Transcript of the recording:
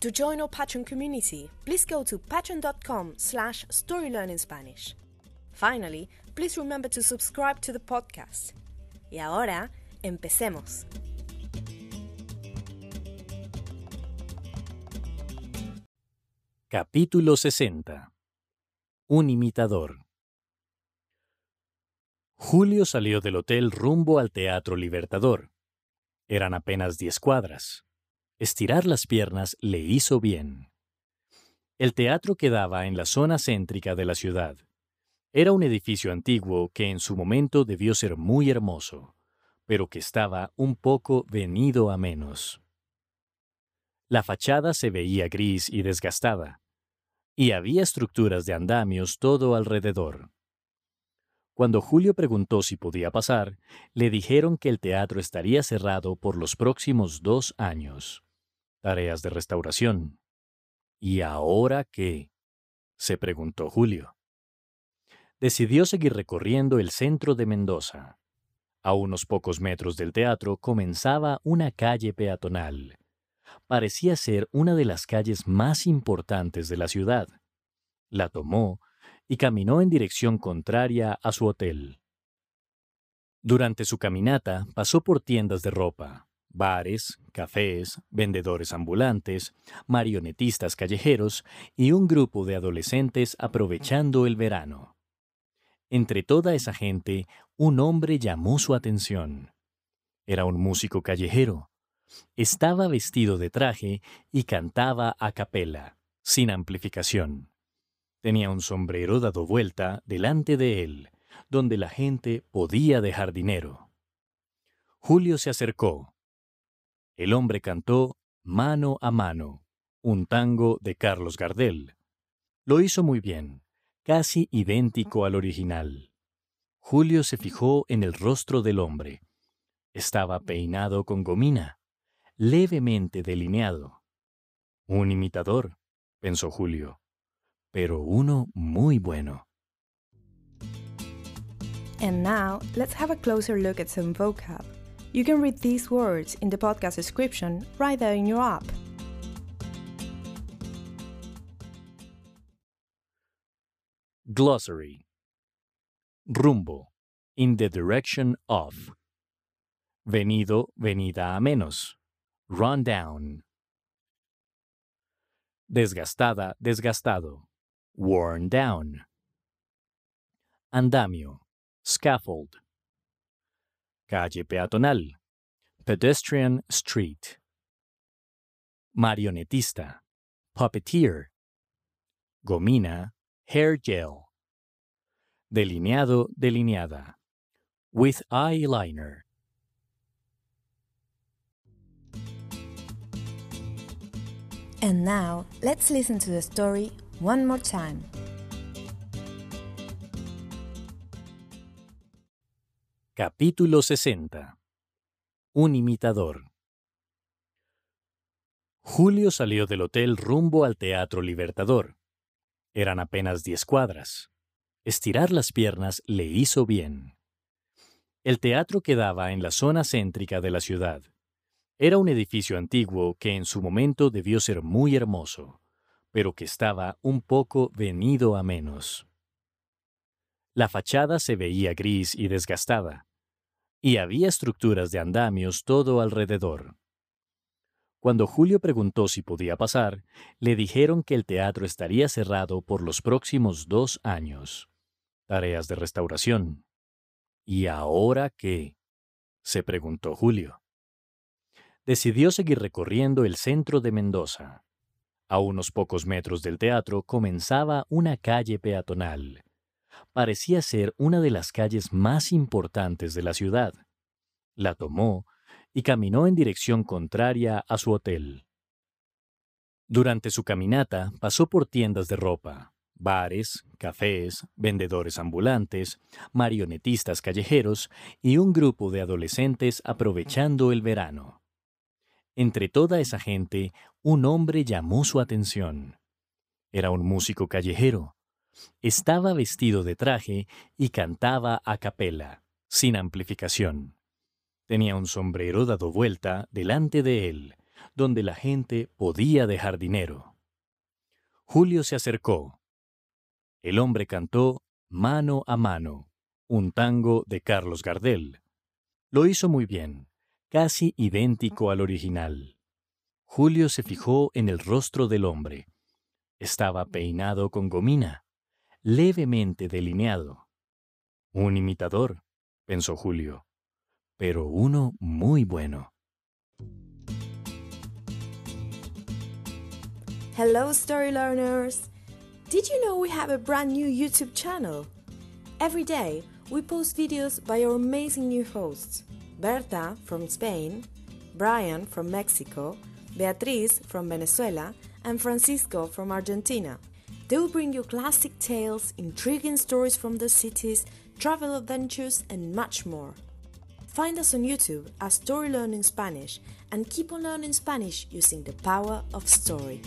To join our Patreon community, please go to patreon.com slash storylearningspanish. Finally, please remember to subscribe to the podcast. Y ahora, empecemos. Capítulo 60 Un imitador Julio salió del hotel rumbo al Teatro Libertador. Eran apenas diez cuadras. Estirar las piernas le hizo bien. El teatro quedaba en la zona céntrica de la ciudad. Era un edificio antiguo que en su momento debió ser muy hermoso, pero que estaba un poco venido a menos. La fachada se veía gris y desgastada, y había estructuras de andamios todo alrededor. Cuando Julio preguntó si podía pasar, le dijeron que el teatro estaría cerrado por los próximos dos años. Tareas de restauración. ¿Y ahora qué? se preguntó Julio. Decidió seguir recorriendo el centro de Mendoza. A unos pocos metros del teatro comenzaba una calle peatonal. Parecía ser una de las calles más importantes de la ciudad. La tomó y caminó en dirección contraria a su hotel. Durante su caminata pasó por tiendas de ropa, bares, cafés, vendedores ambulantes, marionetistas callejeros y un grupo de adolescentes aprovechando el verano. Entre toda esa gente, un hombre llamó su atención. Era un músico callejero. Estaba vestido de traje y cantaba a capela, sin amplificación. Tenía un sombrero dado vuelta delante de él, donde la gente podía dejar dinero. Julio se acercó, el hombre cantó Mano a Mano, un tango de Carlos Gardel. Lo hizo muy bien, casi idéntico al original. Julio se fijó en el rostro del hombre. Estaba peinado con gomina, levemente delineado. Un imitador, pensó Julio, pero uno muy bueno. And now, let's have a closer look at some vocab. You can read these words in the podcast description right there in your app. Glossary. Rumbo. In the direction of. Venido, venida a menos. Run down. Desgastada, desgastado. Worn down. Andamio. Scaffold Calle peatonal. Pedestrian street. Marionetista. Puppeteer. Gomina. Hair gel. Delineado, delineada. With eyeliner. And now, let's listen to the story one more time. Capítulo 60 Un imitador Julio salió del hotel rumbo al Teatro Libertador. Eran apenas diez cuadras. Estirar las piernas le hizo bien. El teatro quedaba en la zona céntrica de la ciudad. Era un edificio antiguo que en su momento debió ser muy hermoso, pero que estaba un poco venido a menos. La fachada se veía gris y desgastada, y había estructuras de andamios todo alrededor. Cuando Julio preguntó si podía pasar, le dijeron que el teatro estaría cerrado por los próximos dos años. tareas de restauración. ¿Y ahora qué? se preguntó Julio. Decidió seguir recorriendo el centro de Mendoza. A unos pocos metros del teatro comenzaba una calle peatonal. Parecía ser una de las calles más importantes de la ciudad. La tomó y caminó en dirección contraria a su hotel. Durante su caminata pasó por tiendas de ropa, bares, cafés, vendedores ambulantes, marionetistas callejeros y un grupo de adolescentes aprovechando el verano. Entre toda esa gente, un hombre llamó su atención. Era un músico callejero. Estaba vestido de traje y cantaba a capela, sin amplificación. Tenía un sombrero dado vuelta delante de él, donde la gente podía dejar dinero. Julio se acercó. El hombre cantó Mano a Mano, un tango de Carlos Gardel. Lo hizo muy bien casi idéntico al original. Julio se fijó en el rostro del hombre. Estaba peinado con gomina, levemente delineado. Un imitador, pensó Julio, pero uno muy bueno. Hello, story learners! Did you know we have a brand new YouTube channel? Every day, we post videos by our amazing new hosts. Berta from Spain, Brian from Mexico, Beatriz from Venezuela, and Francisco from Argentina. They will bring you classic tales, intriguing stories from the cities, travel adventures, and much more. Find us on YouTube as Story Learning Spanish and keep on learning Spanish using the power of story.